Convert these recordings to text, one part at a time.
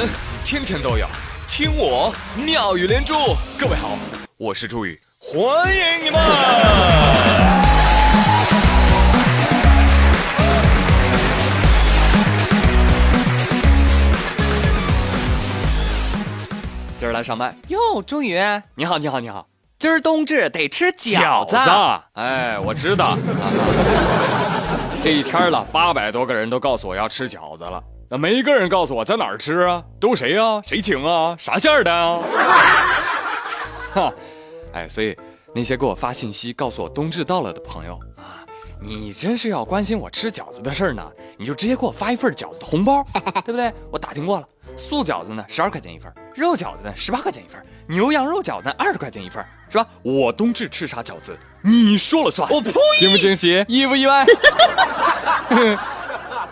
闻天天都有，听我妙语连珠。各位好，我是朱宇，欢迎你们。今儿来上班哟，朱宇，你好，你好，你好。今儿冬至得吃饺子。哎，我知道。这一天了，八百多个人都告诉我要吃饺子了，那没一个人告诉我在哪儿吃啊？都谁啊？谁请啊？啥馅儿的啊？哈，哎，所以那些给我发信息告诉我冬至到了的朋友啊，你真是要关心我吃饺子的事儿呢，你就直接给我发一份饺子的红包，对不对？我打听过了。素饺子呢，十二块钱一份；肉饺子呢，十八块钱一份；牛羊肉饺子二十块钱一份，是吧？我冬至吃啥饺子，你说了算。我呸！惊不惊喜？意不意外？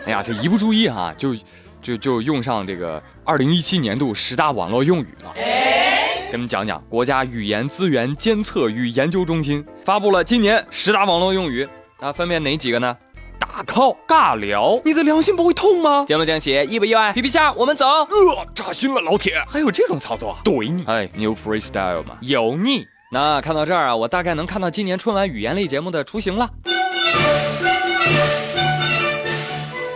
哎呀，这一不注意哈，就就就用上这个二零一七年度十大网络用语了。给你们讲讲，国家语言资源监测与研究中心发布了今年十大网络用语，那，分别哪几个呢？打 call 尬聊，你的良心不会痛吗？惊不惊喜？意不意外？皮皮虾，我们走。呃，扎心了，老铁，还有这种操作？怼你！哎，New Freestyle 嘛，油腻。那看到这儿啊，我大概能看到今年春晚语言类节目的雏形了。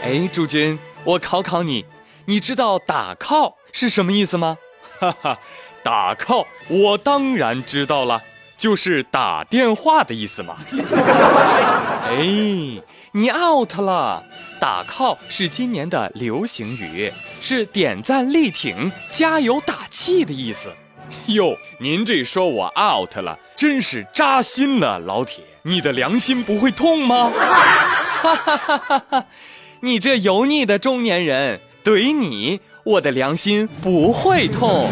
哎，朱军，我考考你，你知道打 call 是什么意思吗？哈哈，打 call 我当然知道了，就是打电话的意思嘛。哎。你 out 了，打 call 是今年的流行语，是点赞力挺、加油打气的意思。哟，您这说我 out 了，真是扎心了，老铁，你的良心不会痛吗？哈哈哈哈哈！你这油腻的中年人，怼你，我的良心不会痛。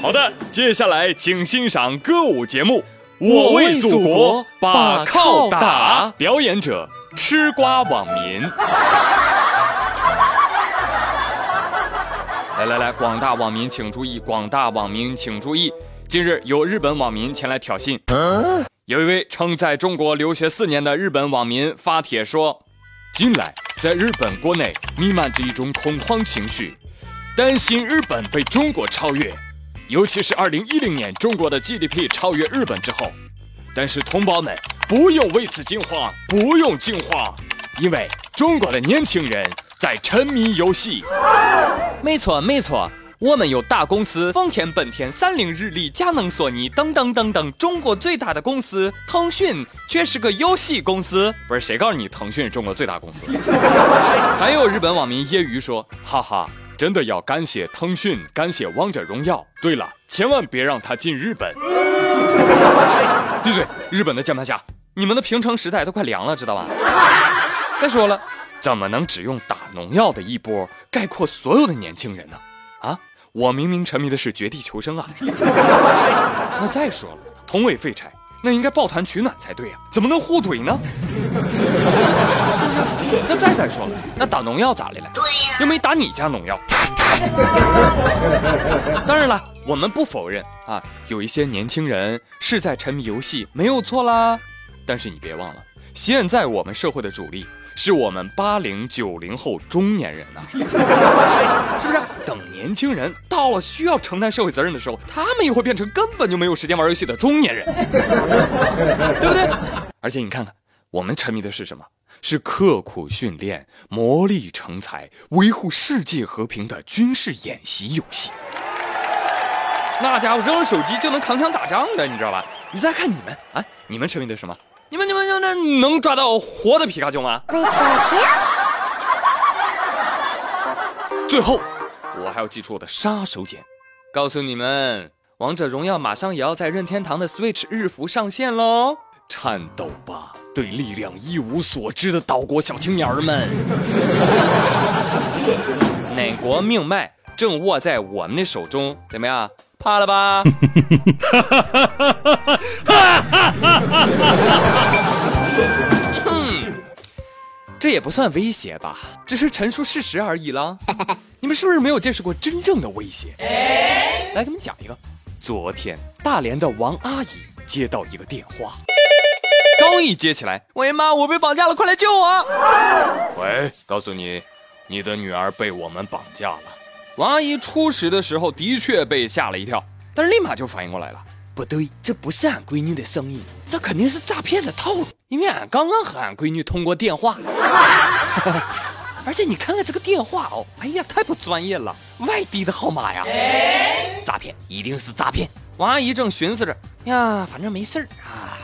好的，接下来请欣赏歌舞节目。我为祖国把靠打，表演者吃瓜网民。来来来，广大网民请注意，广大网民请注意，近日有日本网民前来挑衅，有一位称在中国留学四年的日本网民发帖说，近来在日本国内弥漫着一种恐慌情绪，担心日本被中国超越。尤其是2010年中国的 GDP 超越日本之后，但是同胞们不用为此惊慌，不用惊慌，因为中国的年轻人在沉迷游戏。没错没错，我们有大公司丰田、本田、三菱、日立、佳能、索尼等等等等，中国最大的公司腾讯却是个游戏公司。不是谁告诉你腾讯是中国最大公司？还有日本网民揶揄说：“哈哈。”真的要感谢腾讯，感谢王者荣耀。对了，千万别让他进日本。闭嘴！日本的键盘侠，你们的平成时代都快凉了，知道吗？再说了，怎么能只用打农药的一波概括所有的年轻人呢？啊，我明明沉迷的是绝地求生啊！那再说了，同为废柴，那应该抱团取暖才对啊，怎么能互怼呢？那再再说了，那打农药咋的了？对呀，又没打你家农药。当然了，我们不否认啊，有一些年轻人是在沉迷游戏，没有错啦。但是你别忘了，现在我们社会的主力是我们八零九零后中年人呐，是不是？等年轻人到了需要承担社会责任的时候，他们也会变成根本就没有时间玩游戏的中年人，对不对？而且你看看。我们沉迷的是什么？是刻苦训练、磨砺成才、维护世界和平的军事演习游戏。那家伙扔了手机就能扛枪打仗的，你知道吧？你再看你们啊，你们沉迷的什么？你们、你们、你们能抓到活的皮卡丘吗？最后，我还要寄出我的杀手锏，告诉你们，王者荣耀马上也要在任天堂的 Switch 日服上线喽！颤抖吧！对力量一无所知的岛国小青年儿们，哪国命脉正握在我们的手中？怎么样？怕了吧？这也不算威胁吧，只是陈述事实而已了。你们是不是没有见识过真正的威胁？来，给你们讲一个。昨天，大连的王阿姨接到一个电话。刚一接起来，喂妈，我被绑架了，快来救我！喂，告诉你，你的女儿被我们绑架了，王阿姨初始的时候的确被吓了一跳，但是立马就反应过来了，不对，这不是俺闺女的声音，这肯定是诈骗的套路，因为俺刚刚和俺闺女通过电话，而且你看看这个电话哦，哎呀，太不专业了，外地的号码呀，诈骗，一定是诈骗。王阿姨正寻思着，呀，反正没事儿啊。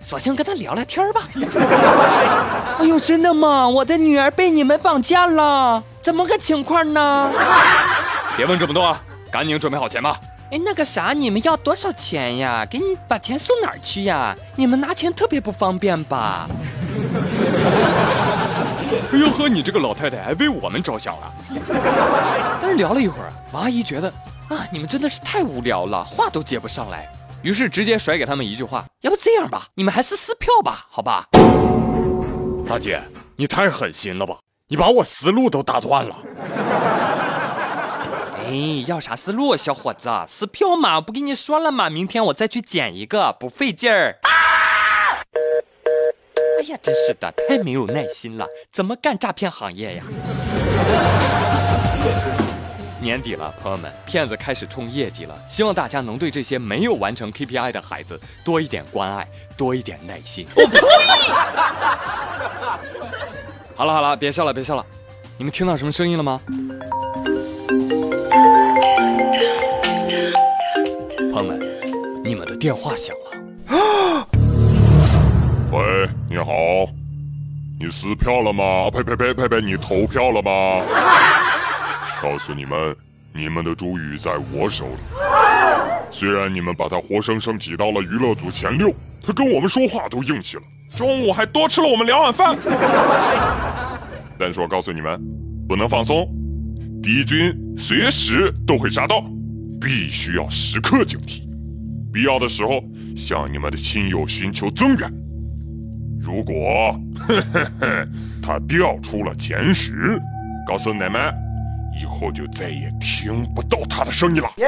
索性跟他聊聊天吧。哎呦，真的吗？我的女儿被你们绑架了，怎么个情况呢？别问这么多，啊，赶紧准备好钱吧。哎，那个啥，你们要多少钱呀？给你把钱送哪儿去呀？你们拿钱特别不方便吧？哎呦呵，你这个老太太还为我们着想啊！但是聊了一会儿，王阿姨觉得啊，你们真的是太无聊了，话都接不上来。于是直接甩给他们一句话：“要不这样吧，你们还是撕票吧，好吧？”大姐，你太狠心了吧！你把我思路都打断了。哎，要啥思路，小伙子？撕票嘛，不跟你说了吗？明天我再去捡一个，不费劲儿。哎呀，真是的，太没有耐心了，怎么干诈骗行业呀？年底了，朋友们，骗子开始冲业绩了。希望大家能对这些没有完成 KPI 的孩子多一点关爱，多一点耐心。好了好了，别笑了别笑了，你们听到什么声音了吗？朋友们，你们的电话响了。你撕票了吗？呸呸呸呸呸，你投票了吗？告诉你们，你们的朱宇在我手里。虽然你们把他活生生挤到了娱乐组前六，他跟我们说话都硬气了，中午还多吃了我们两碗饭。但是我告诉你们，不能放松，敌军随时都会杀到，必须要时刻警惕，必要的时候向你们的亲友寻求增援。如果他调出了前十，告诉你们。以后就再也听不到他的声音了。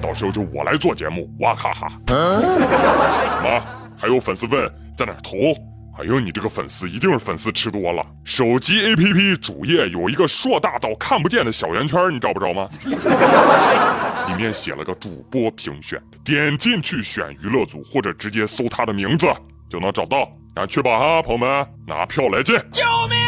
到时候就我来做节目，哇哈哈！妈，还有粉丝问在哪投？哎呦，你这个粉丝一定是粉丝吃多了。手机 APP 主页有一个硕大到看不见的小圆圈，你找不着吗？里面写了个主播评选，点进去选娱乐组，或者直接搜他的名字就能找到。赶去吧哈，朋友们，拿票来见！救命！